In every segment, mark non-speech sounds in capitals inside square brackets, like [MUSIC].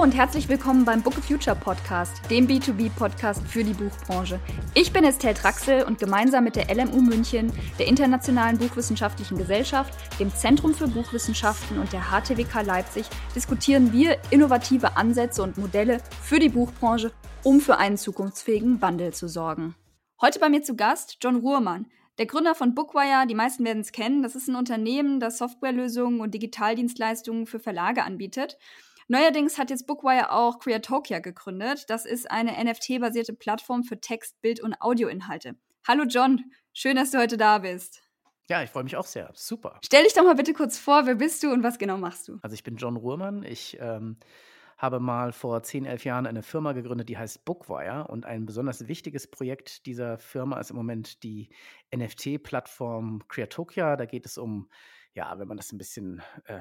und herzlich willkommen beim Book of Future Podcast, dem B2B-Podcast für die Buchbranche. Ich bin Estelle Traxel und gemeinsam mit der LMU München, der Internationalen Buchwissenschaftlichen Gesellschaft, dem Zentrum für Buchwissenschaften und der HTWK Leipzig diskutieren wir innovative Ansätze und Modelle für die Buchbranche, um für einen zukunftsfähigen Wandel zu sorgen. Heute bei mir zu Gast John Ruhrmann, der Gründer von Bookwire, die meisten werden es kennen, das ist ein Unternehmen, das Softwarelösungen und Digitaldienstleistungen für Verlage anbietet. Neuerdings hat jetzt Bookwire auch Creatokia gegründet. Das ist eine NFT-basierte Plattform für Text, Bild und Audioinhalte. Hallo John, schön, dass du heute da bist. Ja, ich freue mich auch sehr. Super. Stell dich doch mal bitte kurz vor, wer bist du und was genau machst du? Also ich bin John Ruhrmann. Ich ähm, habe mal vor 10, 11 Jahren eine Firma gegründet, die heißt Bookwire. Und ein besonders wichtiges Projekt dieser Firma ist im Moment die NFT-Plattform Creatokia. Da geht es um ja, wenn man das ein bisschen äh,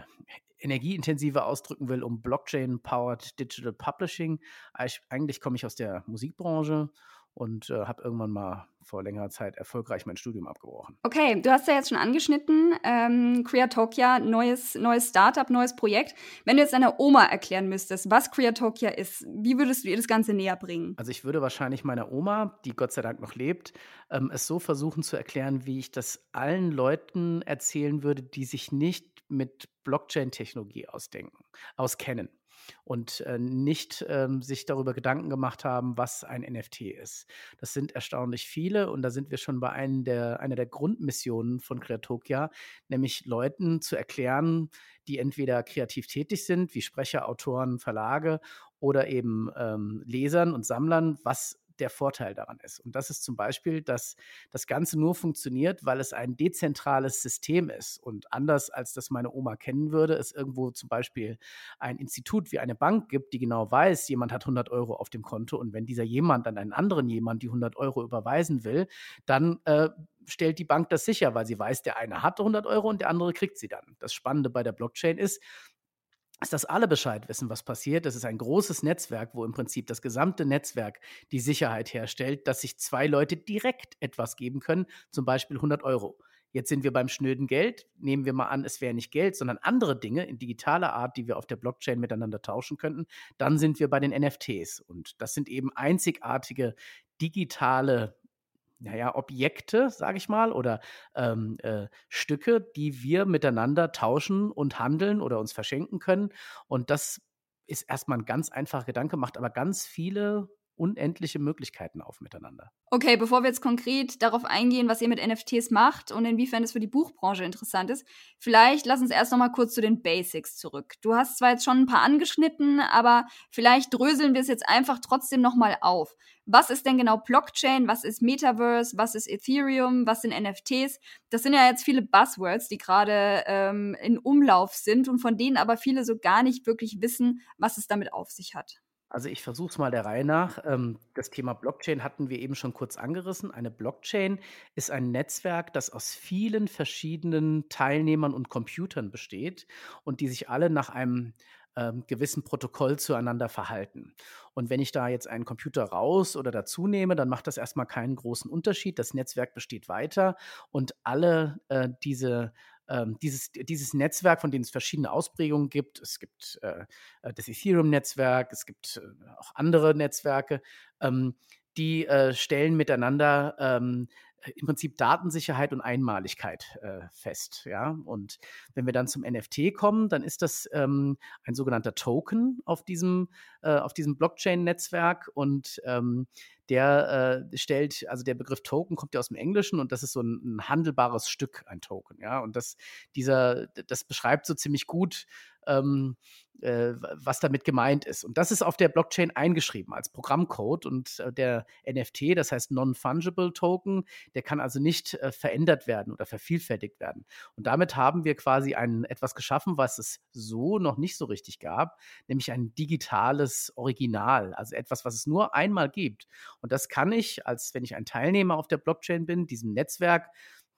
energieintensiver ausdrücken will, um Blockchain-powered Digital Publishing. Eigentlich komme ich aus der Musikbranche und äh, habe irgendwann mal vor längerer Zeit erfolgreich mein Studium abgebrochen. Okay, du hast ja jetzt schon angeschnitten, ähm, Creatokia, neues, neues Startup, neues Projekt. Wenn du jetzt deiner Oma erklären müsstest, was Creatokia ist, wie würdest du ihr das Ganze näher bringen? Also ich würde wahrscheinlich meiner Oma, die Gott sei Dank noch lebt, ähm, es so versuchen zu erklären, wie ich das allen Leuten erzählen würde, die sich nicht mit Blockchain-Technologie ausdenken, auskennen und äh, nicht ähm, sich darüber Gedanken gemacht haben, was ein NFT ist. Das sind erstaunlich viele und da sind wir schon bei einem der, einer der Grundmissionen von Kreatokia, nämlich Leuten zu erklären, die entweder kreativ tätig sind, wie Sprecher, Autoren, Verlage oder eben ähm, Lesern und Sammlern, was der Vorteil daran ist. Und das ist zum Beispiel, dass das Ganze nur funktioniert, weil es ein dezentrales System ist. Und anders als das meine Oma kennen würde, es irgendwo zum Beispiel ein Institut wie eine Bank gibt, die genau weiß, jemand hat 100 Euro auf dem Konto. Und wenn dieser jemand an einen anderen jemand die 100 Euro überweisen will, dann äh, stellt die Bank das sicher, weil sie weiß, der eine hat 100 Euro und der andere kriegt sie dann. Das Spannende bei der Blockchain ist, ist, dass alle Bescheid wissen, was passiert. Das ist ein großes Netzwerk, wo im Prinzip das gesamte Netzwerk die Sicherheit herstellt, dass sich zwei Leute direkt etwas geben können, zum Beispiel 100 Euro. Jetzt sind wir beim schnöden Geld. Nehmen wir mal an, es wäre nicht Geld, sondern andere Dinge in digitaler Art, die wir auf der Blockchain miteinander tauschen könnten. Dann sind wir bei den NFTs. Und das sind eben einzigartige digitale naja, Objekte, sage ich mal, oder ähm, äh, Stücke, die wir miteinander tauschen und handeln oder uns verschenken können. Und das ist erstmal ein ganz einfacher Gedanke, macht aber ganz viele unendliche Möglichkeiten auf miteinander. Okay, bevor wir jetzt konkret darauf eingehen, was ihr mit NFTs macht und inwiefern es für die Buchbranche interessant ist, vielleicht lass uns erst noch mal kurz zu den Basics zurück. Du hast zwar jetzt schon ein paar angeschnitten, aber vielleicht dröseln wir es jetzt einfach trotzdem noch mal auf. Was ist denn genau Blockchain? Was ist Metaverse? Was ist Ethereum? Was sind NFTs? Das sind ja jetzt viele Buzzwords, die gerade ähm, in Umlauf sind und von denen aber viele so gar nicht wirklich wissen, was es damit auf sich hat. Also ich versuche es mal der Reihe nach. Ähm, das Thema Blockchain hatten wir eben schon kurz angerissen. Eine Blockchain ist ein Netzwerk, das aus vielen verschiedenen Teilnehmern und Computern besteht und die sich alle nach einem ähm, gewissen Protokoll zueinander verhalten. Und wenn ich da jetzt einen Computer raus oder dazu nehme, dann macht das erstmal keinen großen Unterschied. Das Netzwerk besteht weiter und alle äh, diese ähm, dieses, dieses Netzwerk, von dem es verschiedene Ausprägungen gibt. Es gibt äh, äh das Ethereum-Netzwerk, es gibt äh, auch andere Netzwerke, ähm, die äh, stellen miteinander ähm, im Prinzip Datensicherheit und Einmaligkeit äh, fest. Ja? Und wenn wir dann zum NFT kommen, dann ist das ähm, ein sogenannter Token auf diesem, äh, auf diesem Blockchain-Netzwerk und ähm, der äh, stellt, also der Begriff Token kommt ja aus dem Englischen und das ist so ein, ein, handelbares Stück, ein Token, ja. Und das, dieser, das beschreibt so ziemlich gut, ähm, äh, was damit gemeint ist. Und das ist auf der Blockchain eingeschrieben als Programmcode und äh, der NFT, das heißt Non-Fungible Token, der kann also nicht äh, verändert werden oder vervielfältigt werden. Und damit haben wir quasi ein, etwas geschaffen, was es so noch nicht so richtig gab, nämlich ein digitales Original, also etwas, was es nur einmal gibt. Und das kann ich, als wenn ich ein Teilnehmer auf der Blockchain bin, diesem Netzwerk,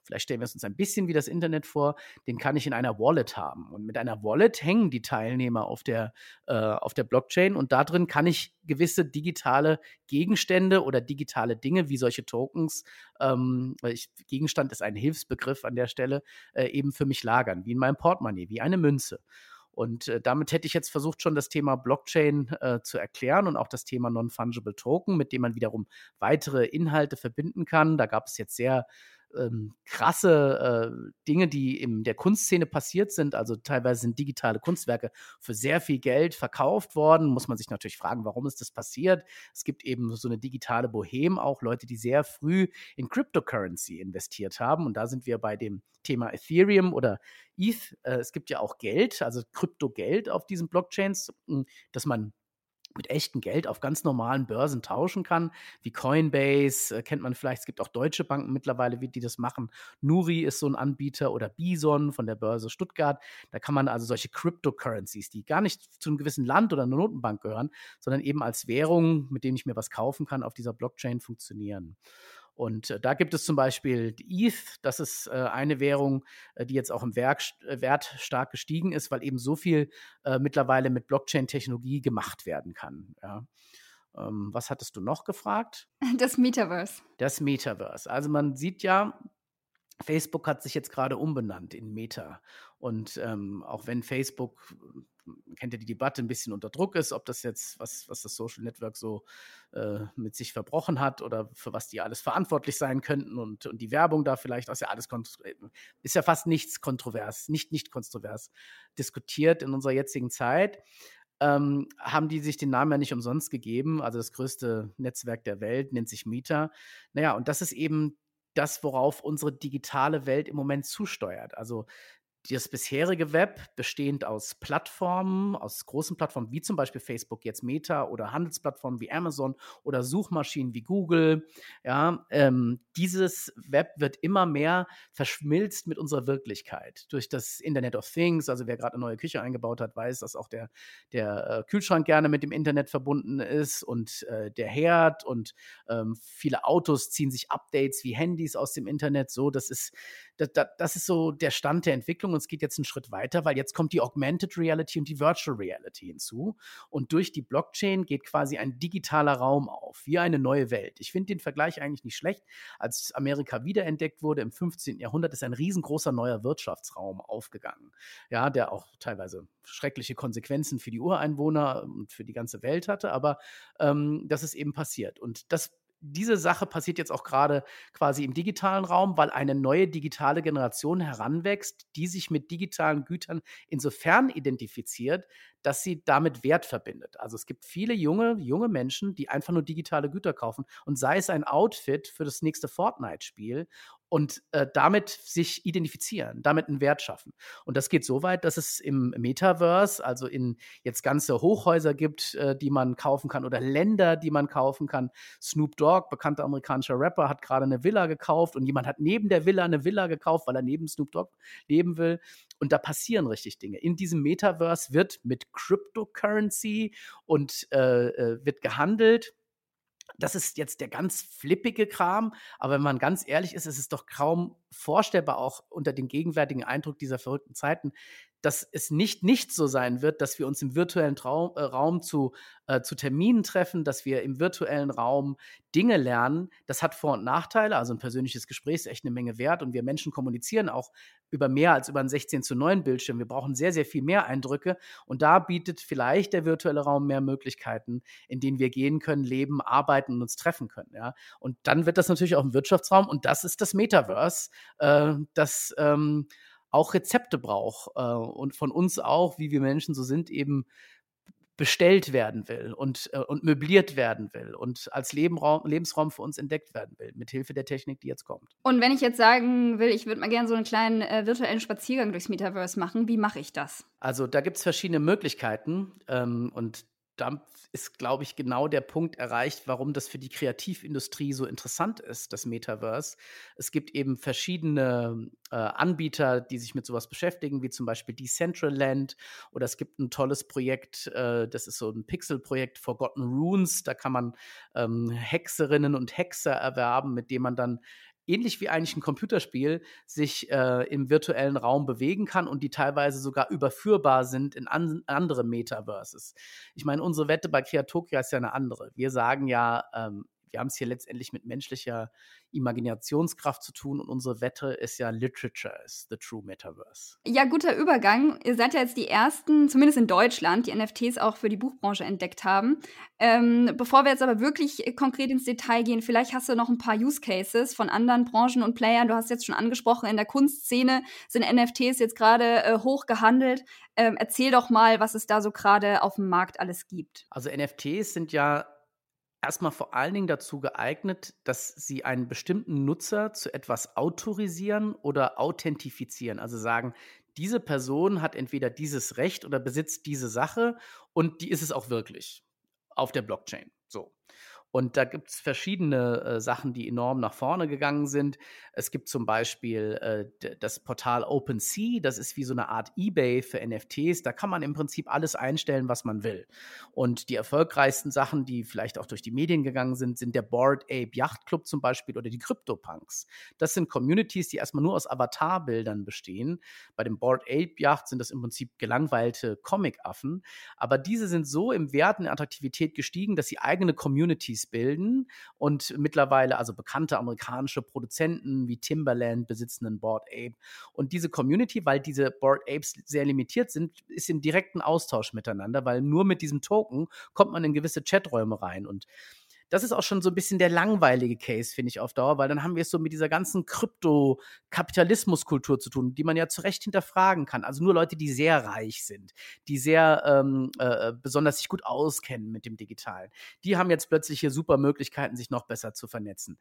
vielleicht stellen wir es uns ein bisschen wie das Internet vor, den kann ich in einer Wallet haben. Und mit einer Wallet hängen die Teilnehmer auf der, äh, auf der Blockchain und da drin kann ich gewisse digitale Gegenstände oder digitale Dinge wie solche Tokens, ähm, ich, Gegenstand ist ein Hilfsbegriff an der Stelle, äh, eben für mich lagern, wie in meinem Portemonnaie, wie eine Münze. Und äh, damit hätte ich jetzt versucht, schon das Thema Blockchain äh, zu erklären und auch das Thema Non-Fungible Token, mit dem man wiederum weitere Inhalte verbinden kann. Da gab es jetzt sehr ähm, krasse äh, Dinge, die in der Kunstszene passiert sind. Also teilweise sind digitale Kunstwerke für sehr viel Geld verkauft worden. Muss man sich natürlich fragen, warum ist das passiert? Es gibt eben so eine digitale Boheme, auch Leute, die sehr früh in Cryptocurrency investiert haben. Und da sind wir bei dem Thema Ethereum oder ETH. Äh, es gibt ja auch Geld, also Kryptogeld auf diesen Blockchains, hm, dass man mit echtem Geld auf ganz normalen Börsen tauschen kann, wie Coinbase, äh, kennt man vielleicht, es gibt auch deutsche Banken mittlerweile, die das machen. Nuri ist so ein Anbieter oder Bison von der Börse Stuttgart. Da kann man also solche Cryptocurrencies, die gar nicht zu einem gewissen Land oder einer Notenbank gehören, sondern eben als Währung, mit denen ich mir was kaufen kann, auf dieser Blockchain funktionieren. Und äh, da gibt es zum Beispiel ETH, das ist äh, eine Währung, äh, die jetzt auch im Werk, Wert stark gestiegen ist, weil eben so viel mittlerweile mit Blockchain-Technologie gemacht werden kann. Ja. Ähm, was hattest du noch gefragt? [LAUGHS] Das Metaverse. Das Metaverse. Also man sieht ja, Facebook hat sich jetzt gerade umbenannt in Meta. Und ähm, auch wenn Facebook kennt ihr die Debatte, ein bisschen unter Druck ist, ob das jetzt, was, was das Social Network so äh, mit sich verbrochen hat oder für was die alles verantwortlich sein könnten und, und die Werbung da vielleicht, ist ja alles ist ja fast nichts kontrovers, nicht nicht kontrovers diskutiert in unserer jetzigen Zeit. Ähm, haben die sich den Namen ja nicht umsonst gegeben. Also das größte Netzwerk der Welt nennt sich Meta. Naja, und das ist eben das, worauf unsere digitale Welt im Moment zusteuert. Also das bisherige Web, bestehend aus Plattformen, aus großen Plattformen wie zum Beispiel Facebook, jetzt Meta oder Handelsplattformen wie Amazon oder Suchmaschinen wie Google, ja, ähm, dieses Web wird immer mehr verschmilzt mit unserer Wirklichkeit durch das Internet of Things. Also wer gerade eine neue Küche eingebaut hat, weiß, dass auch der, der äh, Kühlschrank gerne mit dem Internet verbunden ist und äh, der Herd und ähm, viele Autos ziehen sich Updates wie Handys aus dem Internet. So, das ist das, das, ist so der Stand der Entwicklung und es geht jetzt einen Schritt weiter, weil jetzt kommt die Augmented Reality und die Virtual Reality hinzu. Und durch die Blockchain geht quasi ein digitaler Raum auf, wie eine neue Welt. Ich finde den Vergleich eigentlich nicht schlecht. Als Amerika wiederentdeckt wurde im 15. Jahrhundert, ist ein riesengroßer neuer Wirtschaftsraum aufgegangen. Ja, der auch teilweise schreckliche Konsequenzen für die Ureinwohner und für die ganze Welt hatte, aber ähm, das ist eben passiert. Und das diese Sache passiert jetzt auch gerade quasi im digitalen Raum, weil eine neue digitale Generation heranwächst, die sich mit digitalen Gütern insofern identifiziert, dass sie damit Wert verbindet. Also es gibt viele junge, junge Menschen, die einfach nur digitale Güter kaufen und sei es ein Outfit für das nächste Fortnite-Spiel und äh, damit sich identifizieren, damit einen Wert schaffen. Und das geht so weit, dass es im Metaverse, also in jetzt ganze Hochhäuser gibt, äh, die man kaufen kann oder Länder, die man kaufen kann. Snoop Dogg, bekannter amerikanischer Rapper, hat gerade eine Villa gekauft und jemand hat neben der Villa eine Villa gekauft, weil er neben Snoop Dogg leben will. Und da passieren richtig Dinge. In diesem Metaverse wird mit Cryptocurrency und äh, äh wird gehandelt das ist jetzt der ganz flippige Kram, aber wenn man ganz ehrlich ist, ist es doch kaum vorstellbar, auch unter dem gegenwärtigen Eindruck dieser verrückten Zeiten, dass es nicht nicht so sein wird, dass wir uns im virtuellen Traum, äh, Raum zu, äh, zu Terminen treffen, dass wir im virtuellen Raum Dinge lernen. Das hat Vor- und Nachteile. Also ein persönliches Gespräch ist echt eine Menge wert und wir Menschen kommunizieren auch über mehr als über einen 16 zu 9 Bildschirm. Wir brauchen sehr, sehr viel mehr Eindrücke und da bietet vielleicht der virtuelle Raum mehr Möglichkeiten, in denen wir gehen können, leben, arbeiten und uns treffen können. Ja? Und dann wird das natürlich auch ein Wirtschaftsraum und das ist das Metaverse, äh, das ähm, auch Rezepte braucht äh, und von uns auch, wie wir Menschen so sind, eben bestellt werden will und, äh, und möbliert werden will und als Lebenraum, Lebensraum für uns entdeckt werden will, mit Hilfe der Technik, die jetzt kommt. Und wenn ich jetzt sagen will, ich würde mal gerne so einen kleinen äh, virtuellen Spaziergang durchs Metaverse machen, wie mache ich das? Also da gibt es verschiedene Möglichkeiten ähm, und da ist, glaube ich, genau der Punkt erreicht, warum das für die Kreativindustrie so interessant ist, das Metaverse. Es gibt eben verschiedene äh, Anbieter, die sich mit sowas beschäftigen, wie zum Beispiel Decentraland oder es gibt ein tolles Projekt, äh, das ist so ein Pixel-Projekt, Forgotten Runes. Da kann man ähm, Hexerinnen und Hexer erwerben, mit denen man dann ähnlich wie eigentlich ein Computerspiel sich äh, im virtuellen Raum bewegen kann und die teilweise sogar überführbar sind in an andere Metaverses. Ich meine, unsere Wette bei Kreatokria ist ja eine andere. Wir sagen ja, ähm, wir haben es hier letztendlich mit menschlicher Imaginationskraft zu tun und unsere Wette ist ja Literature is the true Metaverse. Ja, guter Übergang. Ihr seid ja jetzt die ersten, zumindest in Deutschland, die NFTs auch für die Buchbranche entdeckt haben. Ähm, bevor wir jetzt aber wirklich konkret ins Detail gehen, vielleicht hast du noch ein paar Use Cases von anderen Branchen und Playern. Du hast jetzt schon angesprochen, in der Kunstszene sind NFTs jetzt gerade äh, hoch gehandelt. Ähm, erzähl doch mal, was es da so gerade auf dem Markt alles gibt. Also NFTs sind ja erstmal vor allen Dingen dazu geeignet, dass sie einen bestimmten Nutzer zu etwas autorisieren oder authentifizieren. Also sagen, diese Person hat entweder dieses Recht oder besitzt diese Sache und die ist es auch wirklich auf der Blockchain. So. Und da gibt es verschiedene äh, Sachen, die enorm nach vorne gegangen sind. Es gibt zum Beispiel äh, das Portal OpenSea, das ist wie so eine Art eBay für NFTs. Da kann man im Prinzip alles einstellen, was man will. Und die erfolgreichsten Sachen, die vielleicht auch durch die Medien gegangen sind, sind der Board Ape Yacht Club zum Beispiel oder die CryptoPunks. Das sind Communities, die erstmal nur aus Avatarbildern bestehen. Bei dem Board Ape Yacht sind das im Prinzip gelangweilte Comic-Affen. Aber diese sind so im Wert und Attraktivität gestiegen, dass sie eigene Communities Communities bilden und mittlerweile also bekannte amerikanische Produzenten wie Timberland besitzen einen Board Ape. Und diese Community, weil diese Board Apes sehr limitiert sind, ist im direkten Austausch miteinander, weil nur mit diesem Token kommt man in gewisse Chaträume rein. Und das ist auch schon so ein bisschen der langweilige Case, finde ich auf Dauer, weil dann haben wir es so mit dieser ganzen Krypto-Kapitalismuskultur zu tun, die man ja zu Recht hinterfragen kann. Also nur Leute, die sehr reich sind, die sehr ähm, äh, besonders sich gut auskennen mit dem Digitalen, die haben jetzt plötzlich hier super Möglichkeiten, sich noch besser zu vernetzen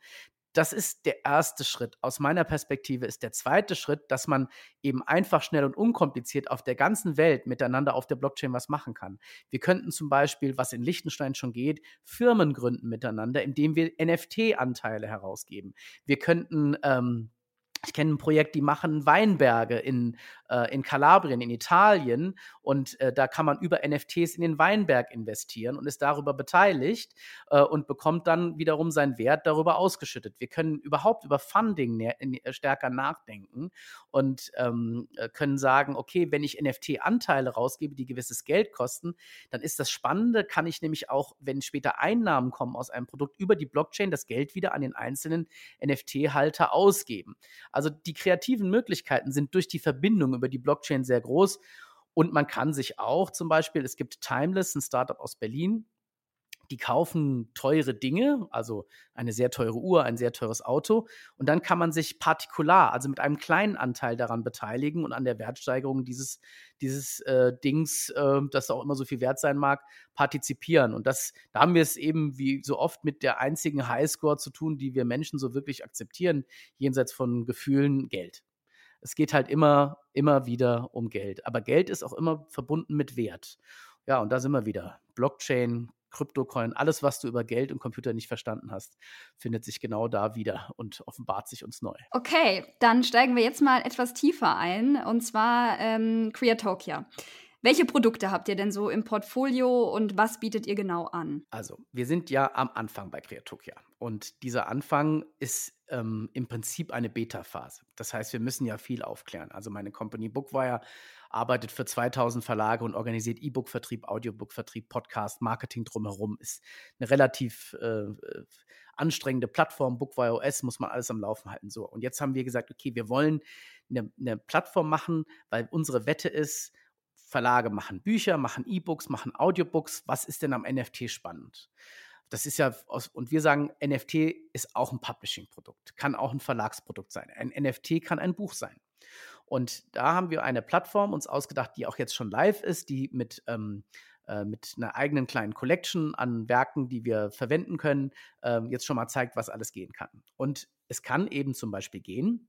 das ist der erste Schritt. Aus meiner Perspektive ist der zweite Schritt, dass man eben einfach, schnell und unkompliziert auf der ganzen Welt miteinander auf der Blockchain was machen kann. Wir könnten zum Beispiel, was in Liechtenstein schon geht, Firmen gründen miteinander, indem wir NFT-Anteile herausgeben. Wir könnten ähm, ich kenne ein Projekt, die machen Weinberge in, äh, in Kalabrien, in Italien. Und äh, da kann man über NFTs in den Weinberg investieren und ist darüber beteiligt äh, und bekommt dann wiederum seinen Wert darüber ausgeschüttet. Wir können überhaupt über Funding äh, stärker nachdenken und ähm, äh, können sagen, okay, wenn ich NFT-Anteile rausgebe, die gewisses Geld kosten, dann ist das Spannende, kann ich nämlich auch, wenn später Einnahmen kommen aus einem Produkt, über die Blockchain das Geld wieder an den einzelnen NFT-Halter ausgeben. Also die kreativen Möglichkeiten sind durch die Verbindung über die Blockchain sehr groß. Und man kann sich auch zum Beispiel, es gibt Timeless, ein Startup aus Berlin, die kaufen teure Dinge, also eine sehr teure Uhr, ein sehr teures Auto. Und dann kann man sich partikular, also mit einem kleinen Anteil daran beteiligen und an der Wertsteigerung dieses, dieses äh, Dings, äh, das auch immer so viel wert sein mag, partizipieren. Und das, da haben wir es eben wie so oft mit der einzigen Highscore zu tun, die wir Menschen so wirklich akzeptieren, jenseits von Gefühlen, Geld. Es geht halt immer, immer wieder um Geld. Aber Geld ist auch immer verbunden mit Wert. Ja, und da sind wir wieder. Blockchain, Kryptocoin, alles, was du über Geld und Computer nicht verstanden hast, findet sich genau da wieder und offenbart sich uns neu. Okay, dann steigen wir jetzt mal etwas tiefer ein, und zwar ähm, Creatokia. Welche Produkte habt ihr denn so im Portfolio und was bietet ihr genau an? Also, wir sind ja am Anfang bei Creatokia. Und dieser Anfang ist ähm, im Prinzip eine Beta-Phase. Das heißt, wir müssen ja viel aufklären. Also meine Company Bookwire arbeitet für 2000 Verlage und organisiert E-Book-Vertrieb, Audiobook-Vertrieb, Podcast, Marketing drumherum. Ist eine relativ äh, anstrengende Plattform. Bookwire OS muss man alles am Laufen halten. So. Und jetzt haben wir gesagt, okay, wir wollen eine, eine Plattform machen, weil unsere Wette ist, Verlage machen Bücher, machen E-Books, machen Audiobooks. Was ist denn am NFT spannend? Das ist ja, aus, und wir sagen, NFT ist auch ein Publishing-Produkt, kann auch ein Verlagsprodukt sein. Ein NFT kann ein Buch sein. Und da haben wir eine Plattform uns ausgedacht, die auch jetzt schon live ist, die mit, ähm, äh, mit einer eigenen kleinen Collection an Werken, die wir verwenden können, äh, jetzt schon mal zeigt, was alles gehen kann. Und es kann eben zum Beispiel gehen,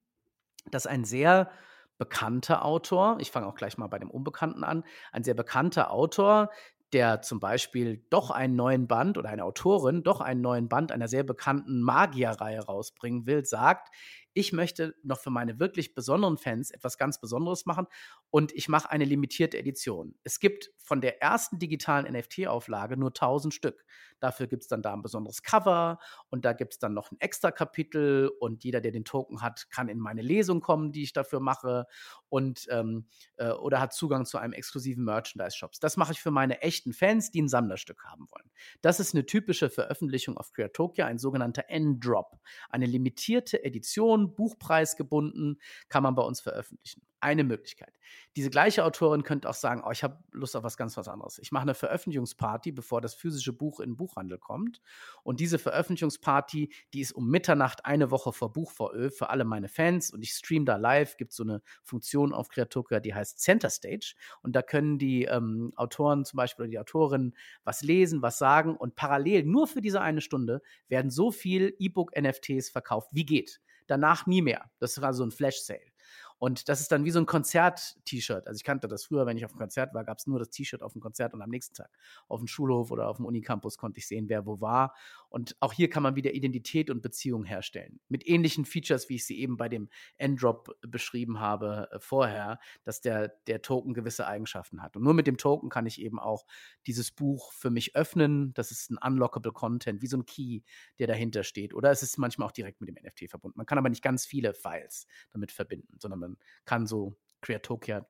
dass ein sehr bekannter Autor, ich fange auch gleich mal bei dem Unbekannten an, ein sehr bekannter Autor, der zum Beispiel doch einen neuen Band oder eine Autorin doch einen neuen Band einer sehr bekannten Magierreihe rausbringen will, sagt, ich möchte noch für meine wirklich besonderen Fans etwas ganz Besonderes machen und ich mache eine limitierte Edition. Es gibt von der ersten digitalen NFT-Auflage nur 1000 Stück. Dafür gibt es dann da ein besonderes Cover und da gibt es dann noch ein extra Kapitel und jeder, der den Token hat, kann in meine Lesung kommen, die ich dafür mache und ähm, äh, oder hat Zugang zu einem exklusiven Merchandise-Shops. Das mache ich für meine echten Fans, die ein Sammlerstück haben wollen. Das ist eine typische Veröffentlichung auf Creatokia, ein sogenannter N-Drop. Eine limitierte Edition, buchpreisgebunden, kann man bei uns veröffentlichen eine Möglichkeit. Diese gleiche Autorin könnte auch sagen, oh, ich habe Lust auf was ganz was anderes. Ich mache eine Veröffentlichungsparty, bevor das physische Buch in den Buchhandel kommt. Und diese Veröffentlichungsparty, die ist um Mitternacht eine Woche vor Buchvorö für alle meine Fans. Und ich streame da live. Gibt so eine Funktion auf Kreatoka, die heißt Center Stage. Und da können die ähm, Autoren zum Beispiel oder die Autorinnen was lesen, was sagen. Und parallel, nur für diese eine Stunde, werden so viel E-Book-NFTs verkauft, wie geht. Danach nie mehr. Das war so ein Flash-Sale. Und das ist dann wie so ein Konzert-T-Shirt. Also ich kannte das früher, wenn ich auf einem Konzert war, gab es nur das T-Shirt auf dem Konzert und am nächsten Tag auf dem Schulhof oder auf dem Unicampus konnte ich sehen, wer wo war. Und auch hier kann man wieder Identität und Beziehung herstellen. Mit ähnlichen Features, wie ich sie eben bei dem N-Drop beschrieben habe äh, vorher, dass der, der Token gewisse Eigenschaften hat. Und nur mit dem Token kann ich eben auch dieses Buch für mich öffnen. Das ist ein unlockable Content, wie so ein Key, der dahinter steht. Oder es ist manchmal auch direkt mit dem NFT verbunden. Man kann aber nicht ganz viele Files damit verbinden, sondern man kann so Creatokia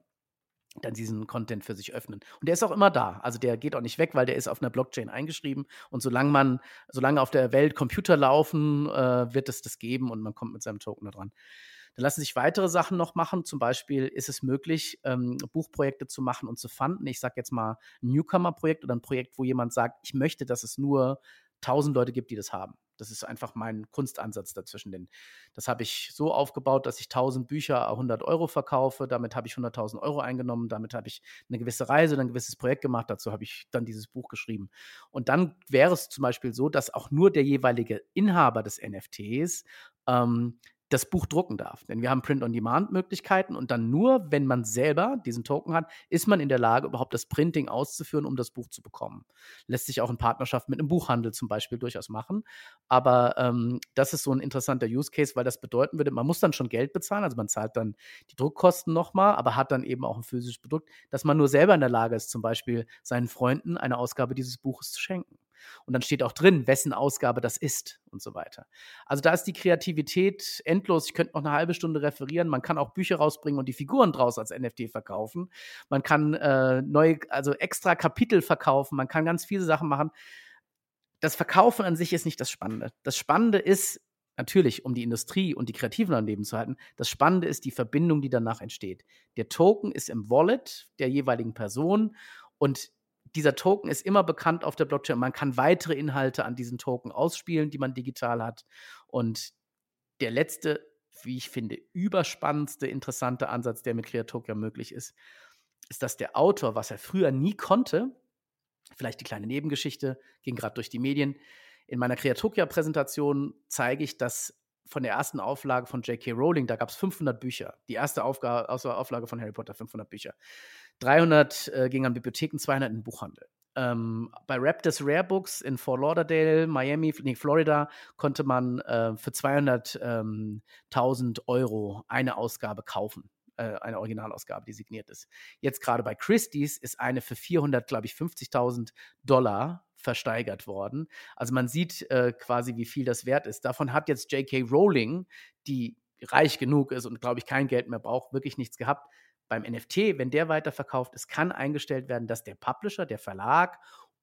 dann diesen Content für sich öffnen. Und der ist auch immer da. Also der geht auch nicht weg, weil der ist auf einer Blockchain eingeschrieben. Und solange man, solange auf der Welt Computer laufen, äh, wird es das geben und man kommt mit seinem Token da dran. Dann lassen sich weitere Sachen noch machen. Zum Beispiel ist es möglich, ähm, Buchprojekte zu machen und zu fanden. Ich sage jetzt mal ein Newcomer-Projekt oder ein Projekt, wo jemand sagt, ich möchte, dass es nur 1000 Leute gibt, die das haben. Das ist einfach mein Kunstansatz dazwischen. Denn das habe ich so aufgebaut, dass ich 1000 Bücher 100 Euro verkaufe. Damit habe ich 100.000 Euro eingenommen. Damit habe ich eine gewisse Reise, ein gewisses Projekt gemacht. Dazu habe ich dann dieses Buch geschrieben. Und dann wäre es zum Beispiel so, dass auch nur der jeweilige Inhaber des NFTs ähm, das Buch drucken darf. Denn wir haben Print-on-Demand-Möglichkeiten und dann nur, wenn man selber diesen Token hat, ist man in der Lage, überhaupt das Printing auszuführen, um das Buch zu bekommen. Lässt sich auch in Partnerschaft mit einem Buchhandel zum Beispiel durchaus machen. Aber ähm, das ist so ein interessanter Use Case, weil das bedeuten würde, man muss dann schon Geld bezahlen, also man zahlt dann die Druckkosten nochmal, aber hat dann eben auch ein physisches Produkt, dass man nur selber in der Lage ist, zum Beispiel seinen Freunden eine Ausgabe dieses Buches zu schenken. Und dann steht auch drin, wessen Ausgabe das ist und so weiter. Also da ist die Kreativität endlos. Ich könnte noch eine halbe Stunde referieren. Man kann auch Bücher rausbringen und die Figuren draus als NFT verkaufen. Man kann äh, neue, also extra Kapitel verkaufen. Man kann ganz viele Sachen machen. Das Verkaufen an sich ist nicht das Spannende. Das Spannende ist, natürlich, um die Industrie und die Kreativen am Leben zu halten. Das Spannende ist die Verbindung, die danach entsteht. Der Token ist im Wallet der jeweiligen Person und dieser Token ist immer bekannt auf der Blockchain. Man kann weitere Inhalte an diesen Token ausspielen, die man digital hat. Und der letzte, wie ich finde, überspannendste, interessante Ansatz, der mit Creatokia möglich ist, ist, dass der Autor, was er früher nie konnte, vielleicht die kleine Nebengeschichte, ging gerade durch die Medien. In meiner Creatokia-Präsentation zeige ich, dass von der ersten Auflage von J.K. Rowling, da gab es 500 Bücher. Die erste Aufga Auflage von Harry Potter, 500 Bücher. 300 äh, gingen an Bibliotheken, 200 in Buchhandel. Ähm, bei Raptors Rare Books in Fort Lauderdale, Miami, nee, Florida, konnte man äh, für 200.000 ähm, Euro eine Ausgabe kaufen. Äh, eine Originalausgabe, die signiert ist. Jetzt gerade bei Christie's ist eine für 400, glaube ich, 50.000 Dollar versteigert worden. Also man sieht äh, quasi, wie viel das wert ist. Davon hat jetzt J.K. Rowling, die reich genug ist und, glaube ich, kein Geld mehr braucht, wirklich nichts gehabt beim NFT, wenn der weiterverkauft ist, kann eingestellt werden, dass der Publisher, der Verlag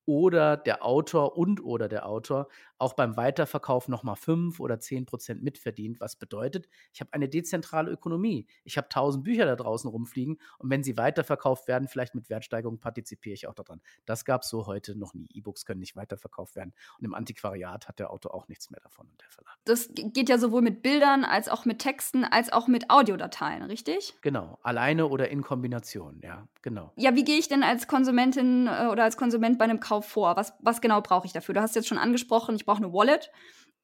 oder der Autor und oder der Autor auch beim Weiterverkauf nochmal 5 oder 10 Prozent mitverdient, was bedeutet, ich habe eine dezentrale Ökonomie. Ich habe 1000 Bücher da draußen rumfliegen und wenn sie weiterverkauft werden, vielleicht mit Wertsteigerung, partizipiere ich auch daran. Das gab es so heute noch nie. E-Books können nicht weiterverkauft werden und im Antiquariat hat der Autor auch nichts mehr davon und der Verlag. Das geht ja sowohl mit Bildern als auch mit Texten als auch mit Audiodateien, richtig? Genau, alleine oder in Kombination, ja, genau. Ja, wie gehe ich denn als Konsumentin äh, oder als Konsument bei einem Kauf Vor? Was, was genau brauche ich dafür? Du hast jetzt schon angesprochen, ich brauche eine Wallet.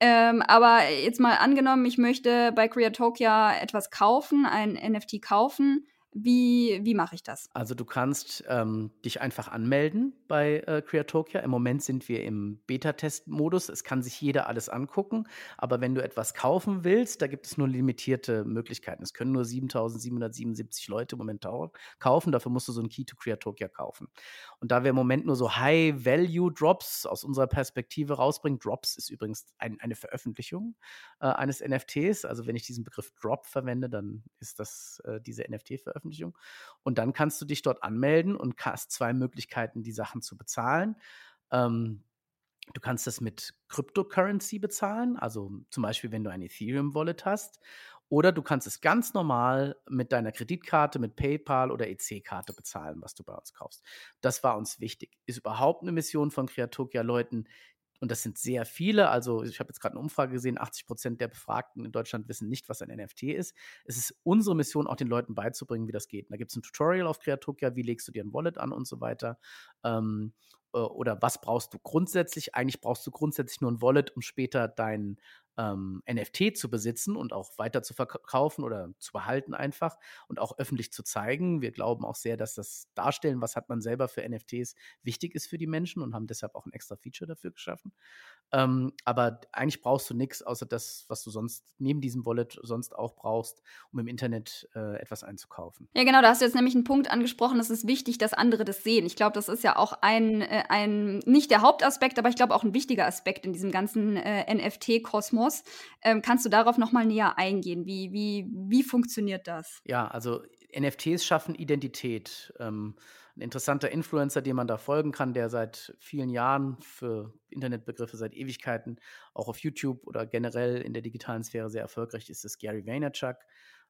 Ähm, aber jetzt mal angenommen, ich möchte bei Creatokia etwas kaufen, ein NFT kaufen. Wie, wie mache ich das? Also du kannst ähm, dich einfach anmelden bei äh, Creatokia. Im Moment sind wir im Beta-Test-Modus. Es kann sich jeder alles angucken. Aber wenn du etwas kaufen willst, da gibt es nur limitierte Möglichkeiten. Es können nur 7.777 Leute im Moment kaufen. Dafür musst du so ein Key to Creatokia kaufen. Und da wir im Moment nur so High-Value-Drops aus unserer Perspektive rausbringen, Drops ist übrigens ein, eine Veröffentlichung äh, eines NFTs. Also wenn ich diesen Begriff Drop verwende, dann ist das äh, diese NFT-Veröffentlichung. Veröffentlichung. Und dann kannst du dich dort anmelden und hast zwei Möglichkeiten, die Sachen zu bezahlen. Ähm, du kannst das mit Cryptocurrency bezahlen, also zum Beispiel, wenn du ein Ethereum-Wallet hast. Oder du kannst es ganz normal mit deiner Kreditkarte, mit PayPal oder EC-Karte bezahlen, was du bei uns kaufst. Das war uns wichtig. Ist überhaupt eine Mission von Creatokia, Leuten und das sind sehr viele, also ich habe jetzt gerade eine Umfrage gesehen, 80 Prozent der Befragten in Deutschland wissen nicht, was ein NFT ist. Es ist unsere Mission, auch den Leuten beizubringen, wie das geht. Und da gibt es ein Tutorial auf Kreatokia, wie legst du dir ein Wallet an und so weiter. Ähm, äh, oder was brauchst du grundsätzlich? Eigentlich brauchst du grundsätzlich nur ein Wallet, um später dein ähm, NFT zu besitzen und auch weiter zu verkaufen oder zu behalten einfach und auch öffentlich zu zeigen. Wir glauben auch sehr, dass das Darstellen, was hat man selber für NFTs, wichtig ist für die Menschen und haben deshalb auch ein extra Feature dafür geschaffen. Ähm, aber eigentlich brauchst du nichts, außer das, was du sonst neben diesem Wallet sonst auch brauchst, um im Internet äh, etwas einzukaufen. Ja, genau, da hast du jetzt nämlich einen Punkt angesprochen, es ist wichtig, dass andere das sehen. Ich glaube, das ist ja auch ein, äh, ein, nicht der Hauptaspekt, aber ich glaube auch ein wichtiger Aspekt in diesem ganzen äh, NFT-Kosmos. Ähm, kannst du darauf nochmal näher eingehen? Wie, wie, wie funktioniert das? Ja, also NFTs schaffen Identität. Ähm, ein interessanter Influencer, dem man da folgen kann, der seit vielen Jahren für Internetbegriffe seit Ewigkeiten auch auf YouTube oder generell in der digitalen Sphäre sehr erfolgreich ist, ist Gary Vaynerchuk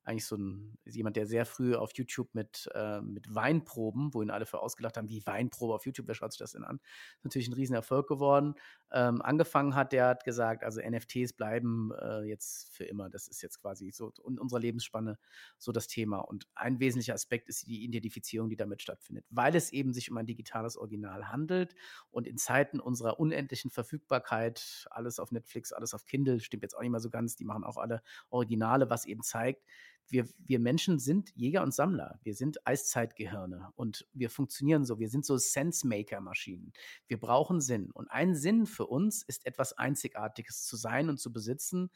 eigentlich so ein, jemand, der sehr früh auf YouTube mit, äh, mit Weinproben, wo ihn alle für ausgelacht haben, wie Weinprobe auf YouTube, wer schaut sich das denn an? Ist natürlich ein Riesenerfolg geworden. Ähm, angefangen hat, der hat gesagt, also NFTs bleiben äh, jetzt für immer. Das ist jetzt quasi so in unserer Lebensspanne so das Thema. Und ein wesentlicher Aspekt ist die Identifizierung, die damit stattfindet, weil es eben sich um ein digitales Original handelt und in Zeiten unserer unendlichen Verfügbarkeit, alles auf Netflix, alles auf Kindle, stimmt jetzt auch nicht mehr so ganz, die machen auch alle Originale, was eben zeigt, wir, wir Menschen sind Jäger und Sammler. Wir sind Eiszeitgehirne und wir funktionieren so. Wir sind so Sense-Maker-Maschinen. Wir brauchen Sinn. Und ein Sinn für uns ist etwas Einzigartiges zu sein und zu besitzen,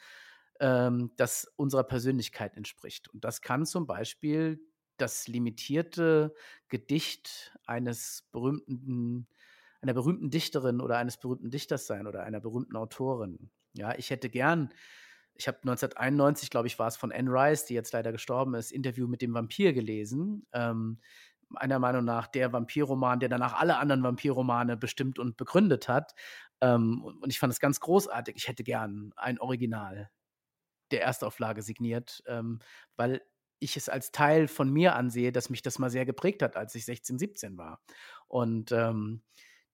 ähm, das unserer Persönlichkeit entspricht. Und das kann zum Beispiel das limitierte Gedicht eines berühmten, einer berühmten Dichterin oder eines berühmten Dichters sein oder einer berühmten Autorin. Ja, ich hätte gern ich habe 1991, glaube ich, war es von Anne Rice, die jetzt leider gestorben ist, Interview mit dem Vampir gelesen. Ähm, meiner Meinung nach der Vampirroman, der danach alle anderen Vampirromane bestimmt und begründet hat. Ähm, und ich fand es ganz großartig. Ich hätte gern ein Original der Erstauflage signiert, ähm, weil ich es als Teil von mir ansehe, dass mich das mal sehr geprägt hat, als ich 16, 17 war. Und ähm,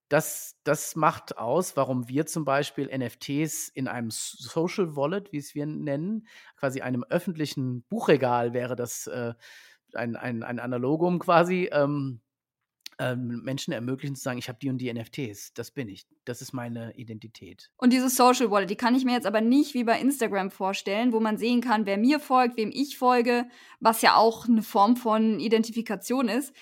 das, das macht aus, warum wir zum Beispiel NFTs in einem Social Wallet, wie es wir nennen, quasi einem öffentlichen Buchregal wäre das äh, ein, ein, ein Analogum quasi, ähm, ähm, Menschen ermöglichen zu sagen, ich habe die und die NFTs, das bin ich, das ist meine Identität. Und diese Social Wallet, die kann ich mir jetzt aber nicht wie bei Instagram vorstellen, wo man sehen kann, wer mir folgt, wem ich folge, was ja auch eine Form von Identifikation ist.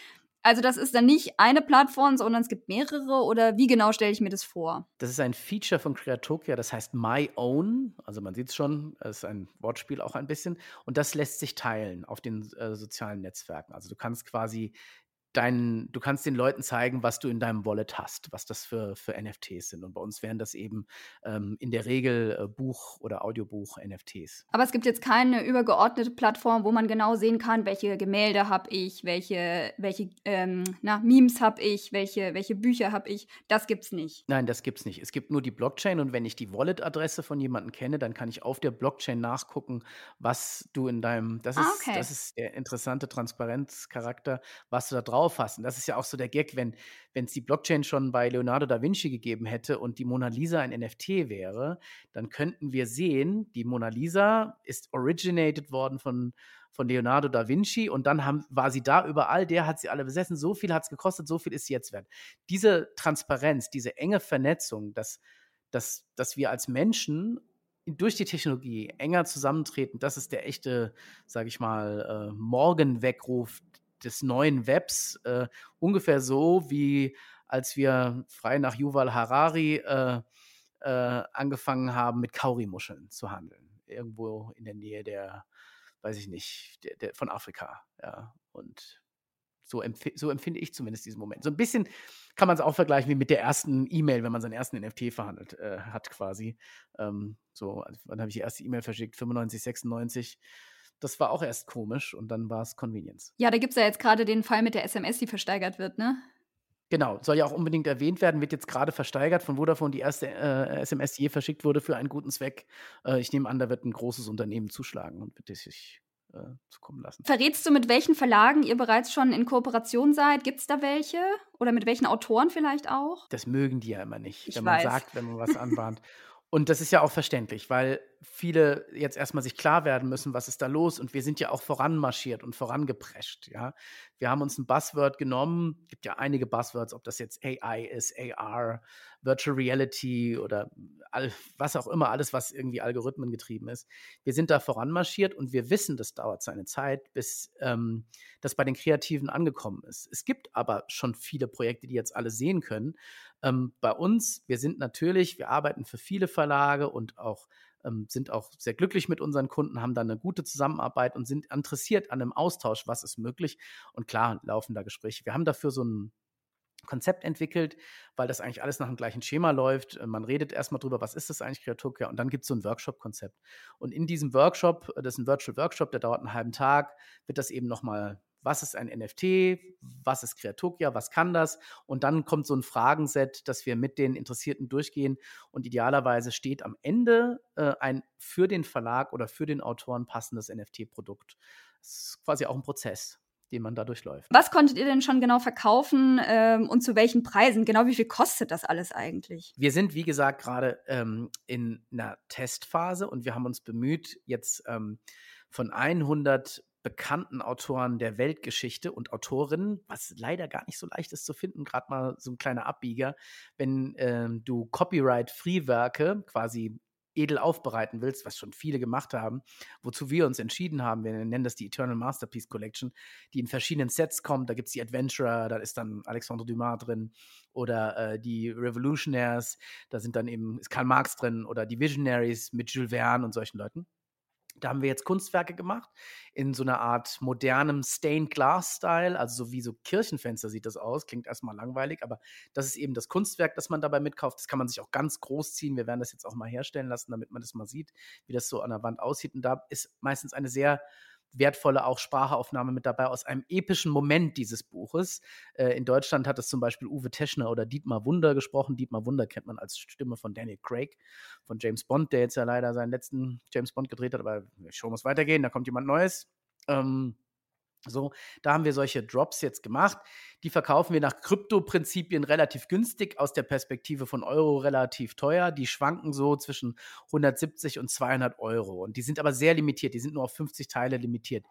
Also das ist dann nicht eine Plattform, sondern es gibt mehrere oder wie genau stelle ich mir das vor? Das ist ein Feature von Creatokia, das heißt My Own. Also man sieht es schon, es ist ein Wortspiel auch ein bisschen. Und das lässt sich teilen auf den äh, sozialen Netzwerken. Also du kannst quasi dein, du kannst den Leuten zeigen, was du in deinem Wallet hast, was das für, für NFTs sind. Und bei uns wären das eben ähm, in der Regel äh, Buch- oder Audiobuch-NFTs. Aber es gibt jetzt keine übergeordnete Plattform, wo man genau sehen kann, welche Gemälde habe ich, welche, welche ähm, na, Memes habe ich, welche, welche Bücher habe ich. Das gibt es nicht. Nein, das gibt es nicht. Es gibt nur die Blockchain und wenn ich die Wallet-Adresse von jemandem kenne, dann kann ich auf der Blockchain nachgucken, was du in deinem, das ah, ist, okay. das ist der interessante Transparenzcharakter, was du da drauf auffassen. Das ist ja auch so der Gag, wenn es die Blockchain schon bei Leonardo da Vinci gegeben hätte und die Mona Lisa ein NFT wäre, dann könnten wir sehen, die Mona Lisa ist originated worden von, von Leonardo da Vinci und dann haben, war sie da überall, der hat sie alle besessen, so viel hat es gekostet, so viel ist sie jetzt wert. Diese Transparenz, diese enge Vernetzung, dass, dass, dass wir als Menschen durch die Technologie enger zusammentreten, das ist der echte, sage ich mal, äh, Morgenweckruf des neuen Webs, äh, ungefähr so wie als wir frei nach Yuval Harari äh, äh, angefangen haben, mit Kaurimuscheln zu handeln. Irgendwo in der Nähe der, weiß ich nicht, der, der, von Afrika. Ja. Und so, empf so, empfinde ich zumindest diesen Moment. So ein bisschen kann man es auch vergleichen wie mit der ersten E-Mail, wenn man seinen ersten NFT verhandelt äh, hat, quasi. Ähm, so, also, wann habe ich die erste E-Mail verschickt? 95, 96. Das war auch erst komisch und dann war es Convenience. Ja, da gibt es ja jetzt gerade den Fall mit der SMS, die versteigert wird, ne? Genau, soll ja auch unbedingt erwähnt werden, wird jetzt gerade versteigert von Vodafone, die erste äh, SMS, die je verschickt wurde für einen guten Zweck. Äh, ich nehme an, da wird ein großes Unternehmen zuschlagen und wird sich äh, zukommen lassen. Verrätst du, mit welchen Verlagen ihr bereits schon in Kooperation seid? Gibt es da welche? Oder mit welchen Autoren vielleicht auch? Das mögen die ja immer nicht, Ich wenn man weiß. sagt, wenn man was [LAUGHS] anbahnt. Und das ist ja auch verständlich, weil viele jetzt erstmal sich klar werden müssen, was ist da los. Und wir sind ja auch voranmarschiert und vorangeprescht. Ja? Wir haben uns ein Buzzword genommen, gibt ja einige Buzzwords, ob das jetzt AI ist, AR, Virtual Reality oder all, was auch immer, alles, was irgendwie Algorithmen getrieben ist. Wir sind da voranmarschiert und wir wissen, das dauert seine Zeit, bis ähm, das bei den Kreativen angekommen ist. Es gibt aber schon viele Projekte, die jetzt alle sehen können. Ähm, bei uns, wir sind natürlich, wir arbeiten für viele Verlage und auch ähm, sind auch sehr glücklich mit unseren Kunden, haben da eine gute Zusammenarbeit und sind interessiert an einem Austausch, was ist möglich. Und klar, laufen da Gespräche. Wir haben dafür so ein Konzept entwickelt, weil das eigentlich alles nach dem gleichen Schema läuft. Äh, Man redet erstmal drüber, was ist das eigentlich Kreatokia und dann gibt es so ein Workshop-Konzept. Und in diesem Workshop, äh, das ist ein Virtual Workshop, der dauert einen halben Tag, wird das eben nochmal, was ist ein NFT, was ist Kreatokia, was kann das? Und dann kommt so ein Fragenset, dass wir mit den Interessierten durchgehen und idealerweise steht am Ende äh, ein für den Verlag oder für den Autoren passendes NFT-Produkt. Das ist quasi auch ein Prozess, den man da durchläuft. Was konntet ihr denn schon genau verkaufen ähm, und zu welchen Preisen? Genau wie viel kostet das alles eigentlich? Wir sind, wie gesagt, gerade ähm, in einer Testphase und wir haben uns bemüht, jetzt ähm, von 100 bekannten Autoren der Weltgeschichte und Autorinnen, was leider gar nicht so leicht ist zu finden, gerade mal so ein kleiner Abbieger, wenn ähm, du Copyright-Free-Werke quasi edel aufbereiten willst, was schon viele gemacht haben, wozu wir uns entschieden haben, wir nennen das die Eternal Masterpiece Collection, die in verschiedenen Sets kommt, da gibt es die Adventurer, da ist dann Alexandre Dumas drin oder äh, die Revolutionaires, da sind dann eben, ist Karl Marx drin oder die Visionaries mit Jules Verne und solchen Leuten. Da haben wir jetzt Kunstwerke gemacht in so einer Art modernem Stained Glass Style, also so wie so Kirchenfenster sieht das aus. Klingt erstmal langweilig, aber das ist eben das Kunstwerk, das man dabei mitkauft. Das kann man sich auch ganz groß ziehen. Wir werden das jetzt auch mal herstellen lassen, damit man das mal sieht, wie das so an der Wand aussieht. Und da ist meistens eine sehr wertvolle auch Sprachaufnahme mit dabei aus einem epischen Moment dieses Buches. Äh, in Deutschland hat es zum Beispiel Uwe Teschner oder Dietmar Wunder gesprochen. Dietmar Wunder kennt man als Stimme von Daniel Craig, von James Bond, der jetzt ja leider seinen letzten James Bond gedreht hat, aber schon muss weitergehen, da kommt jemand Neues. Ähm, so, da haben wir solche Drops jetzt gemacht. Die verkaufen wir nach Krypto-Prinzipien relativ günstig, aus der Perspektive von Euro relativ teuer. Die schwanken so zwischen 170 und 200 Euro. Und die sind aber sehr limitiert. Die sind nur auf 50 Teile limitiert.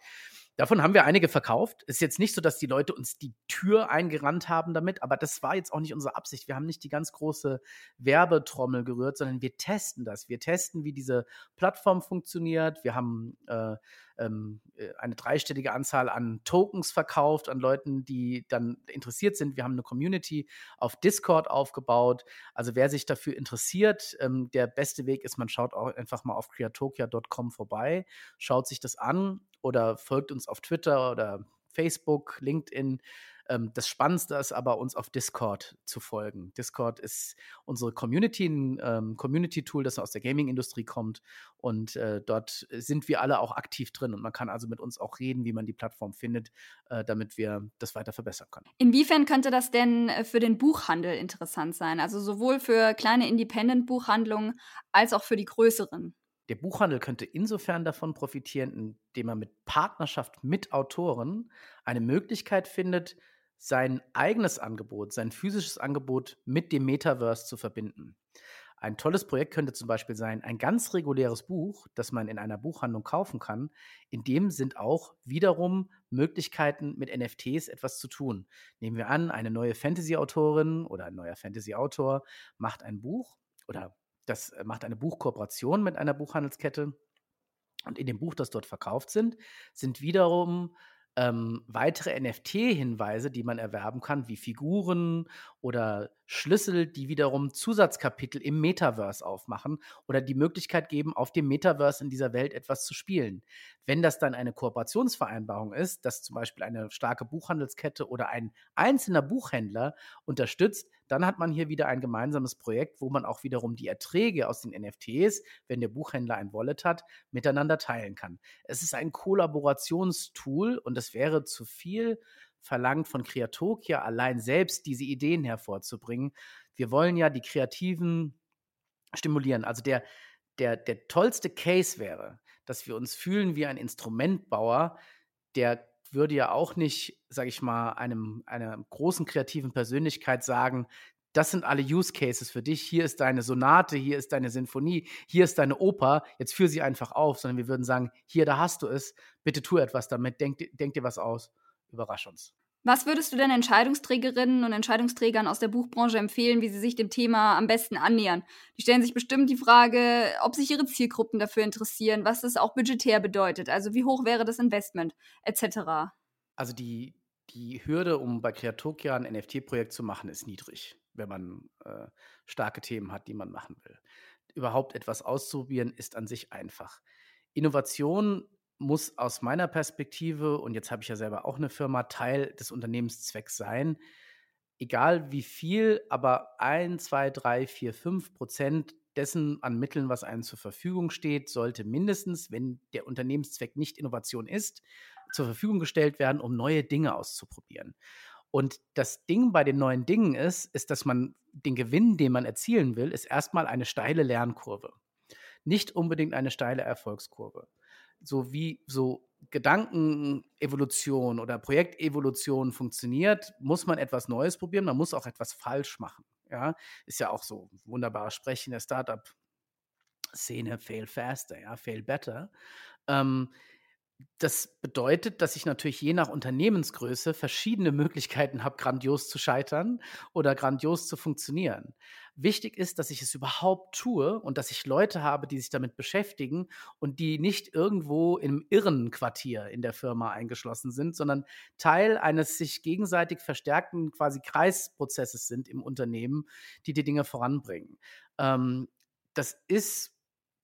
Davon haben wir einige verkauft. Ist jetzt nicht so, dass die Leute uns die Tür eingerannt haben damit, aber das war jetzt auch nicht unsere Absicht. Wir haben nicht die ganz große Werbetrommel gerührt, sondern wir testen das. Wir testen, wie diese Plattform funktioniert. Wir haben äh, ähm, äh, eine dreistellige Anzahl an Tokens verkauft, an Leuten, die dann interessiert sind. Wir haben eine Community auf Discord aufgebaut. Also wer sich dafür interessiert, ähm, der beste Weg ist, man schaut auch einfach mal auf creatokia.com vorbei, schaut sich das an oder folgt uns auf Twitter oder Facebook, LinkedIn. Ähm, das Spannendste ist aber, uns auf Discord zu folgen. Discord ist unsere Community, ein ähm, Community-Tool, das aus der Gaming-Industrie kommt. Und äh, dort sind wir alle auch aktiv drin. Und man kann also mit uns auch reden, wie man die Plattform findet, äh, damit wir das weiter verbessern können. Inwiefern könnte das denn äh, für den Buchhandel interessant sein? Also sowohl für kleine Independent-Buchhandlungen als auch für die größeren? Der Buchhandel könnte insofern davon profitieren, indem er mit Partnerschaft mit Autoren eine Möglichkeit findet, sein eigenes Angebot, sein physisches Angebot mit dem Metaverse zu verbinden. Ein tolles Projekt könnte zum Beispiel sein, ein ganz reguläres Buch, das man in einer Buchhandlung kaufen kann. In dem sind auch wiederum Möglichkeiten, mit NFTs etwas zu tun. Nehmen wir an, eine neue Fantasy-Autorin oder ein neuer Fantasy-Autor macht ein Buch oder das äh, macht eine Buchkooperation mit einer Buchhandelskette. Und in dem Buch, das dort verkauft sind, sind wiederum ähm, weitere NFT-Hinweise, die man erwerben kann, wie Figuren oder Schlüssel, die wiederum Zusatzkapitel im Metaverse aufmachen oder die Möglichkeit geben, auf dem Metaverse in dieser Welt etwas zu spielen. Wenn das dann eine Kooperationsvereinbarung ist, dass zum Beispiel eine starke Buchhandelskette oder ein einzelner Buchhändler unterstützt, dann hat man hier wieder ein gemeinsames Projekt, wo man auch wiederum die Erträge aus den NFTs, wenn der Buchhändler ein Wallet hat, miteinander teilen kann. Es ist ein Kollaborationstool und es wäre zu viel verlangt von Kreatokia allein selbst diese Ideen hervorzubringen. Wir wollen ja die Kreativen stimulieren. Also der, der, der tollste Case wäre, dass wir uns fühlen wie ein Instrumentbauer, der würde ja auch nicht, sage ich mal, einem, einer großen kreativen Persönlichkeit sagen, das sind alle Use Cases für dich. Hier ist deine Sonate, hier ist deine Sinfonie, hier ist deine Oper. Jetzt führ sie einfach auf, sondern wir würden sagen, hier, da hast du es. Bitte tu etwas damit. Denk, denk dir was aus. Überrasch uns. Was würdest du denn Entscheidungsträgerinnen und Entscheidungsträgern aus der Buchbranche empfehlen, wie sie sich dem Thema am besten annähern? Die stellen sich bestimmt die Frage, ob sich ihre Zielgruppen dafür interessieren, was das auch budgetär bedeutet, also wie hoch wäre das Investment etc. Also die, die Hürde, um bei Kreatokia ein NFT-Projekt zu machen, ist niedrig, wenn man äh, starke Themen hat, die man machen will. Überhaupt etwas auszuprobieren, ist an sich einfach. Innovation muss aus meiner Perspektive, und jetzt habe ich ja selber auch eine Firma, Teil des Unternehmenszwecks sein. Egal wie viel, aber ein, zwei, drei, vier, fünf Prozent dessen an Mitteln, was einem zur Verfügung steht, sollte mindestens, wenn der Unternehmenszweck nicht Innovation ist, zur Verfügung gestellt werden, um neue Dinge auszuprobieren. Und das Ding bei den neuen Dingen ist, ist, dass man den Gewinn, den man erzielen will, ist erstmal eine steile Lernkurve. Nicht unbedingt eine steile Erfolgskurve so wie so Gedankenevolution oder Projektevolution funktioniert, muss man etwas Neues probieren, man muss auch etwas falsch machen. Ja, ist ja auch so wunderbar sprechen der Startup-Szene, fail faster, ja, fail better. Ähm, das bedeutet, dass ich natürlich je nach Unternehmensgröße verschiedene Möglichkeiten habe, grandios zu scheitern oder grandios zu funktionieren. Wichtig ist, dass ich es überhaupt tue und dass ich Leute habe, die sich damit beschäftigen und die nicht irgendwo im Irrenquartier in der Firma eingeschlossen sind, sondern Teil eines sich gegenseitig verstärkten quasi Kreisprozesses sind im Unternehmen, die die Dinge voranbringen. Ähm, das ist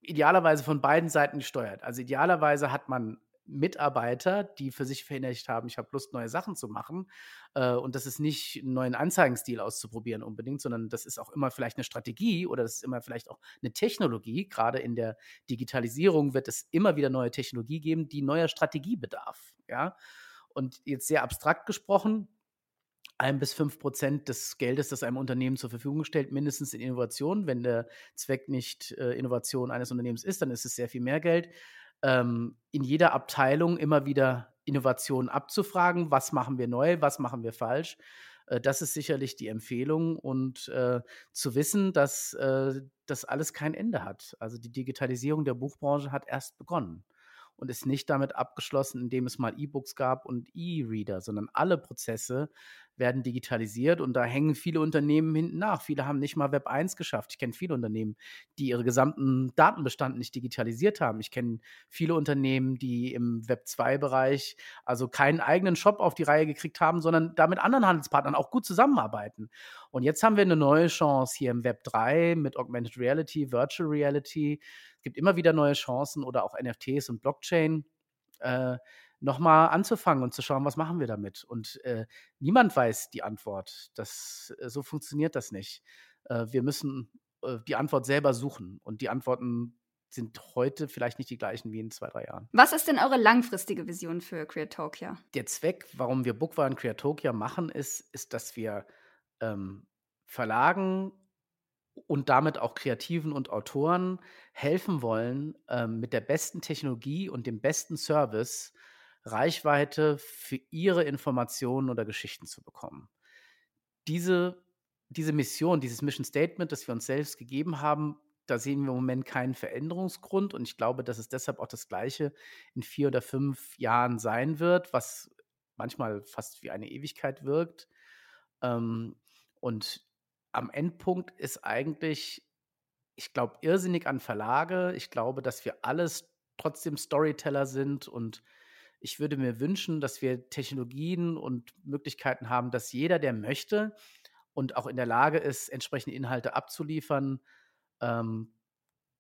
idealerweise von beiden Seiten gesteuert. Also idealerweise hat man Mitarbeiter, die für sich verinnerlicht haben, ich habe Lust, neue Sachen zu machen. Äh, und das ist nicht einen neuen Anzeigenstil auszuprobieren unbedingt, sondern das ist auch immer vielleicht eine Strategie oder das ist immer vielleicht auch eine Technologie. Gerade in der Digitalisierung wird es immer wieder neue Technologie geben, die neuer Strategie bedarf. Ja? Und jetzt sehr abstrakt gesprochen, ein bis fünf Prozent des Geldes, das einem Unternehmen zur Verfügung stellt, mindestens in Innovation. Wenn der Zweck nicht äh, Innovation eines Unternehmens ist, dann ist es sehr viel mehr Geld ähm, in jeder Abteilung immer wieder Innovationen abzufragen, was machen wir neu, was machen wir falsch. Äh, das ist sicherlich die Empfehlung und äh, zu wissen, dass äh, das alles kein Ende hat. Also die Digitalisierung der Buchbranche hat erst begonnen und ist nicht damit abgeschlossen, indem es mal E-Books gab und E-Reader, sondern alle Prozesse werden digitalisiert und da hängen viele Unternehmen hinten nach. Viele haben nicht mal Web 1 geschafft. Ich kenne viele Unternehmen, die ihre gesamten Datenbestand nicht digitalisiert haben. Ich kenne viele Unternehmen, die im Web 2-Bereich also keinen eigenen Shop auf die Reihe gekriegt haben, sondern da mit anderen Handelspartnern auch gut zusammenarbeiten. Und jetzt haben wir eine neue Chance hier im Web 3 mit Augmented Reality, Virtual Reality. Es gibt immer wieder neue Chancen oder auch NFTs und Blockchain. Äh, nochmal anzufangen und zu schauen, was machen wir damit. Und äh, niemand weiß die Antwort. Das, äh, so funktioniert das nicht. Äh, wir müssen äh, die Antwort selber suchen. Und die Antworten sind heute vielleicht nicht die gleichen wie in zwei, drei Jahren. Was ist denn eure langfristige Vision für Creatokia? Der Zweck, warum wir Bookwaren Creatokia machen, ist, ist, dass wir ähm, Verlagen und damit auch Kreativen und Autoren helfen wollen, ähm, mit der besten Technologie und dem besten Service Reichweite für ihre Informationen oder Geschichten zu bekommen. Diese, diese Mission, dieses Mission Statement, das wir uns selbst gegeben haben, da sehen wir im Moment keinen Veränderungsgrund und ich glaube, dass es deshalb auch das Gleiche in vier oder fünf Jahren sein wird, was manchmal fast wie eine Ewigkeit wirkt. Ähm, und am Endpunkt ist eigentlich, ich glaube, irrsinnig an Verlage. Ich glaube, dass wir alles trotzdem Storyteller sind und Ich würde mir wünschen, dass wir Technologien und Möglichkeiten haben, dass jeder, der möchte und auch in der Lage ist, entsprechende Inhalte abzuliefern, ähm,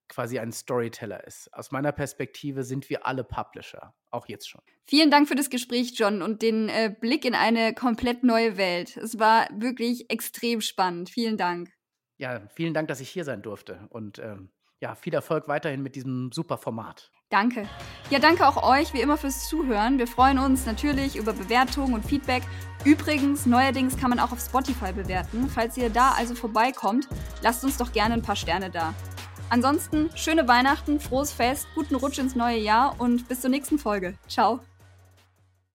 quasi ein Storyteller ist. Aus meiner Perspektive sind wir alle Publisher, auch jetzt schon. Vielen Dank für das Gespräch, John, und den äh, Blick in eine komplett neue Welt. Es war wirklich extrem spannend. Vielen Dank. Ja, vielen Dank, dass ich hier sein durfte und ähm, ja, viel Erfolg weiterhin mit diesem super Format. Danke. Ja, danke auch euch wie immer fürs Zuhören. Wir freuen uns natürlich über Bewertungen und Feedback. Übrigens, neuerdings kann man auch auf Spotify bewerten. Falls ihr da also vorbeikommt, lasst uns doch gerne ein paar Sterne da. Ansonsten schöne Weihnachten, frohes Fest, guten Rutsch ins neue Jahr und bis zur nächsten Folge. Ciao.